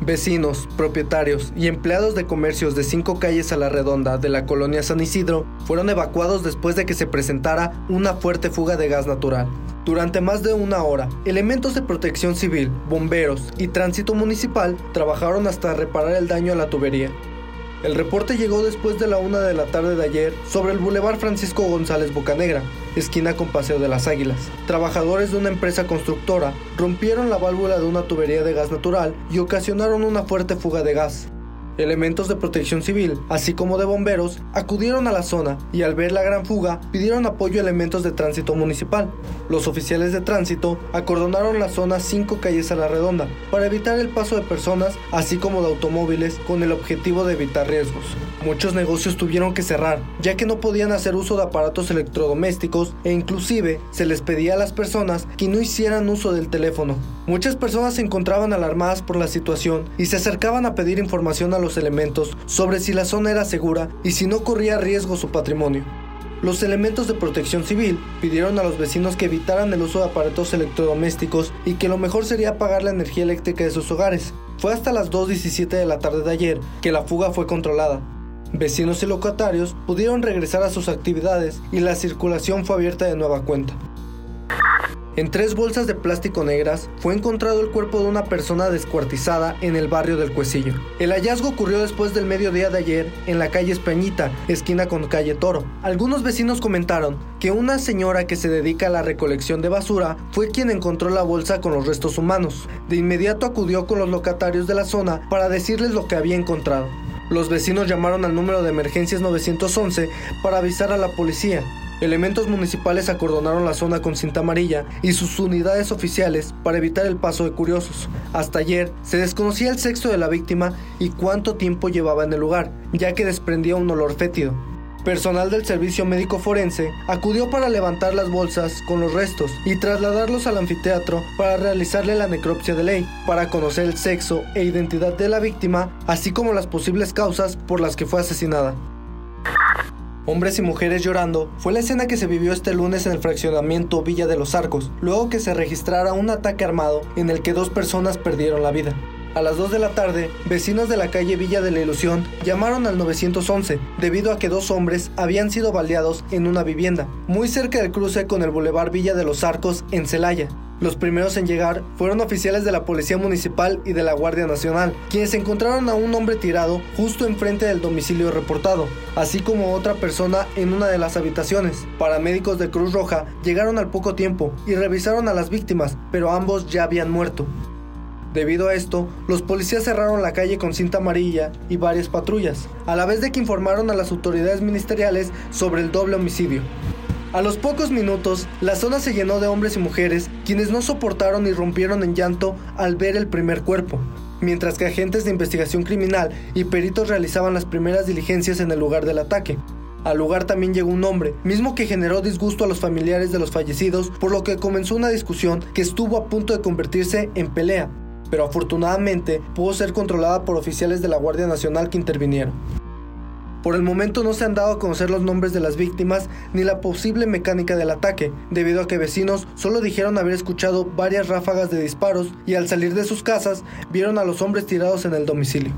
Vecinos, propietarios y empleados de comercios de cinco calles a la redonda de la colonia San Isidro fueron evacuados después de que se presentara una fuerte fuga de gas natural. Durante más de una hora, elementos de protección civil, bomberos y tránsito municipal trabajaron hasta reparar el daño a la tubería. El reporte llegó después de la una de la tarde de ayer sobre el Boulevard Francisco González Bocanegra, esquina con Paseo de las Águilas. Trabajadores de una empresa constructora rompieron la válvula de una tubería de gas natural y ocasionaron una fuerte fuga de gas. Elementos de protección civil, así como de bomberos, acudieron a la zona y al ver la gran fuga pidieron apoyo a elementos de tránsito municipal. Los oficiales de tránsito acordonaron la zona cinco calles a la redonda para evitar el paso de personas, así como de automóviles, con el objetivo de evitar riesgos. Muchos negocios tuvieron que cerrar, ya que no podían hacer uso de aparatos electrodomésticos e inclusive se les pedía a las personas que no hicieran uso del teléfono. Muchas personas se encontraban alarmadas por la situación y se acercaban a pedir información a los elementos sobre si la zona era segura y si no corría riesgo su patrimonio. Los elementos de protección civil pidieron a los vecinos que evitaran el uso de aparatos electrodomésticos y que lo mejor sería apagar la energía eléctrica de sus hogares. Fue hasta las 2.17 de la tarde de ayer que la fuga fue controlada. Vecinos y locatarios pudieron regresar a sus actividades y la circulación fue abierta de nueva cuenta. En tres bolsas de plástico negras fue encontrado el cuerpo de una persona descuartizada en el barrio del Cuecillo. El hallazgo ocurrió después del mediodía de ayer en la calle Españita, esquina con calle Toro. Algunos vecinos comentaron que una señora que se dedica a la recolección de basura fue quien encontró la bolsa con los restos humanos. De inmediato acudió con los locatarios de la zona para decirles lo que había encontrado. Los vecinos llamaron al número de emergencias 911 para avisar a la policía. Elementos municipales acordonaron la zona con cinta amarilla y sus unidades oficiales para evitar el paso de curiosos. Hasta ayer se desconocía el sexo de la víctima y cuánto tiempo llevaba en el lugar, ya que desprendía un olor fétido. Personal del servicio médico forense acudió para levantar las bolsas con los restos y trasladarlos al anfiteatro para realizarle la necropsia de ley, para conocer el sexo e identidad de la víctima, así como las posibles causas por las que fue asesinada. Hombres y mujeres llorando fue la escena que se vivió este lunes en el fraccionamiento Villa de los Arcos, luego que se registrara un ataque armado en el que dos personas perdieron la vida. A las 2 de la tarde, vecinos de la calle Villa de la Ilusión llamaron al 911 debido a que dos hombres habían sido baleados en una vivienda, muy cerca del cruce con el Boulevard Villa de los Arcos en Celaya. Los primeros en llegar fueron oficiales de la Policía Municipal y de la Guardia Nacional, quienes encontraron a un hombre tirado justo enfrente del domicilio reportado, así como otra persona en una de las habitaciones. Paramédicos de Cruz Roja llegaron al poco tiempo y revisaron a las víctimas, pero ambos ya habían muerto. Debido a esto, los policías cerraron la calle con cinta amarilla y varias patrullas, a la vez de que informaron a las autoridades ministeriales sobre el doble homicidio. A los pocos minutos, la zona se llenó de hombres y mujeres, quienes no soportaron y rompieron en llanto al ver el primer cuerpo, mientras que agentes de investigación criminal y peritos realizaban las primeras diligencias en el lugar del ataque. Al lugar también llegó un hombre, mismo que generó disgusto a los familiares de los fallecidos, por lo que comenzó una discusión que estuvo a punto de convertirse en pelea, pero afortunadamente pudo ser controlada por oficiales de la Guardia Nacional que intervinieron. Por el momento no se han dado a conocer los nombres de las víctimas ni la posible mecánica del ataque, debido a que vecinos solo dijeron haber escuchado varias ráfagas de disparos y al salir de sus casas vieron a los hombres tirados en el domicilio.